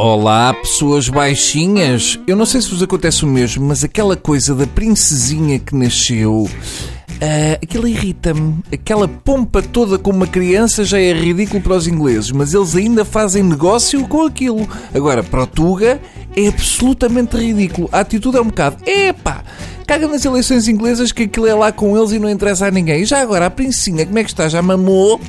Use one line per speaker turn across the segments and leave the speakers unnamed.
Olá, pessoas baixinhas. Eu não sei se vos acontece o mesmo, mas aquela coisa da princesinha que nasceu. Uh, aquilo irrita-me. Aquela pompa toda com uma criança já é ridículo para os ingleses, mas eles ainda fazem negócio com aquilo. Agora, para o Tuga, é absolutamente ridículo. A atitude é um bocado. Epá! Caga nas eleições inglesas que aquilo é lá com eles e não interessa a ninguém. E já agora, a princesinha, como é que está? Já mamou?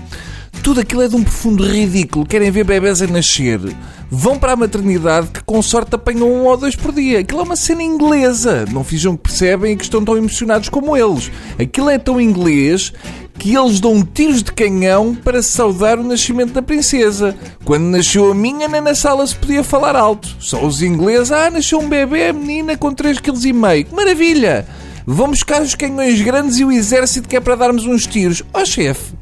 Tudo aquilo é de um profundo ridículo. Querem ver bebés a nascer. Vão para a maternidade que com sorte apanham um ou dois por dia. Aquilo é uma cena inglesa. Não fijam que percebem e que estão tão emocionados como eles. Aquilo é tão inglês que eles dão tiros de canhão para saudar o nascimento da princesa. Quando nasceu a minha, nem na sala se podia falar alto. Só os ingleses, ah, nasceu um bebê, menina com 3,5 kg. Que maravilha! Vão buscar os canhões grandes e o exército que é para darmos uns tiros. Ó oh, chefe,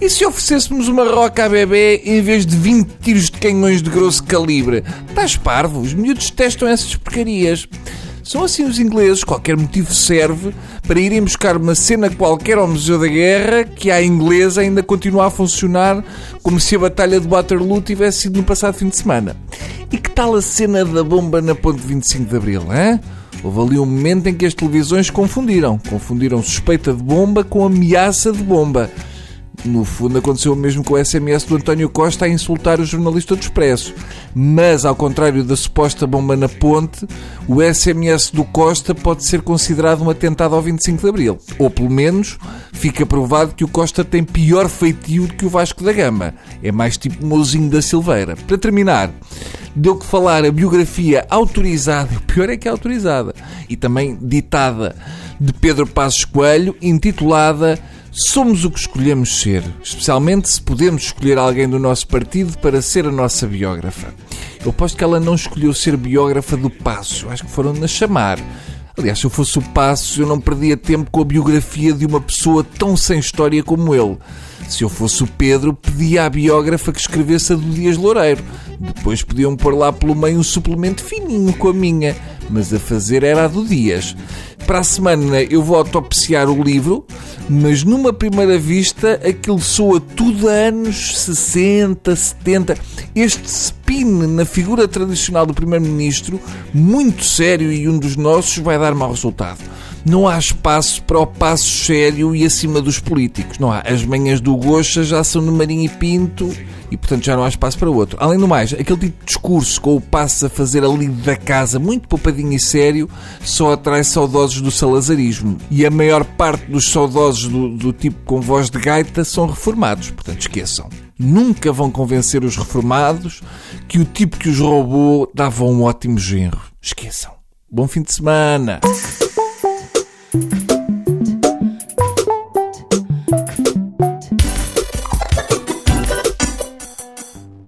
e se oferecêssemos uma roca a bebê em vez de 20 tiros de canhões de grosso calibre? Estás parvo? Os miúdos testam essas porcarias. São assim os ingleses, qualquer motivo serve para irem buscar uma cena qualquer ao Museu da Guerra que à inglesa ainda continua a funcionar como se a Batalha de Waterloo tivesse sido no passado fim de semana. E que tal a cena da bomba na ponte 25 de Abril, hein? Houve ali um momento em que as televisões confundiram. Confundiram suspeita de bomba com ameaça de bomba. No fundo, aconteceu o mesmo com o SMS do António Costa a insultar o jornalista do Expresso. Mas, ao contrário da suposta bomba na ponte, o SMS do Costa pode ser considerado um atentado ao 25 de Abril. Ou, pelo menos, fica provado que o Costa tem pior feitio do que o Vasco da Gama. É mais tipo Mozinho da Silveira. Para terminar, deu que falar a biografia autorizada, o pior é que é autorizada, e também ditada de Pedro Passos Coelho, intitulada Somos o que escolhemos ser, especialmente se podemos escolher alguém do nosso partido para ser a nossa biógrafa. Eu aposto que ela não escolheu ser biógrafa do Passo, acho que foram-na chamar. Aliás, se eu fosse o Passo, eu não perdia tempo com a biografia de uma pessoa tão sem história como ele. Se eu fosse o Pedro, pedia à biógrafa que escrevesse a do Dias Loureiro. Depois podiam pôr lá pelo meio um suplemento fininho com a minha, mas a fazer era a do Dias. Para a semana eu vou autopsiar o livro, mas numa primeira vista aquilo soa tudo anos 60, 70. Este spin na figura tradicional do Primeiro-Ministro, muito sério e um dos nossos, vai dar mau resultado não há espaço para o passo sério e acima dos políticos. Não há. As manhãs do Gocha já são no Marinho e Pinto e, portanto, já não há espaço para outro. Além do mais, aquele tipo de discurso com o passo a fazer ali da casa, muito poupadinho e sério, só atrai saudosos do salazarismo. E a maior parte dos saudosos do, do tipo com voz de gaita são reformados. Portanto, esqueçam. Nunca vão convencer os reformados que o tipo que os roubou dava um ótimo genro. Esqueçam. Bom fim de semana!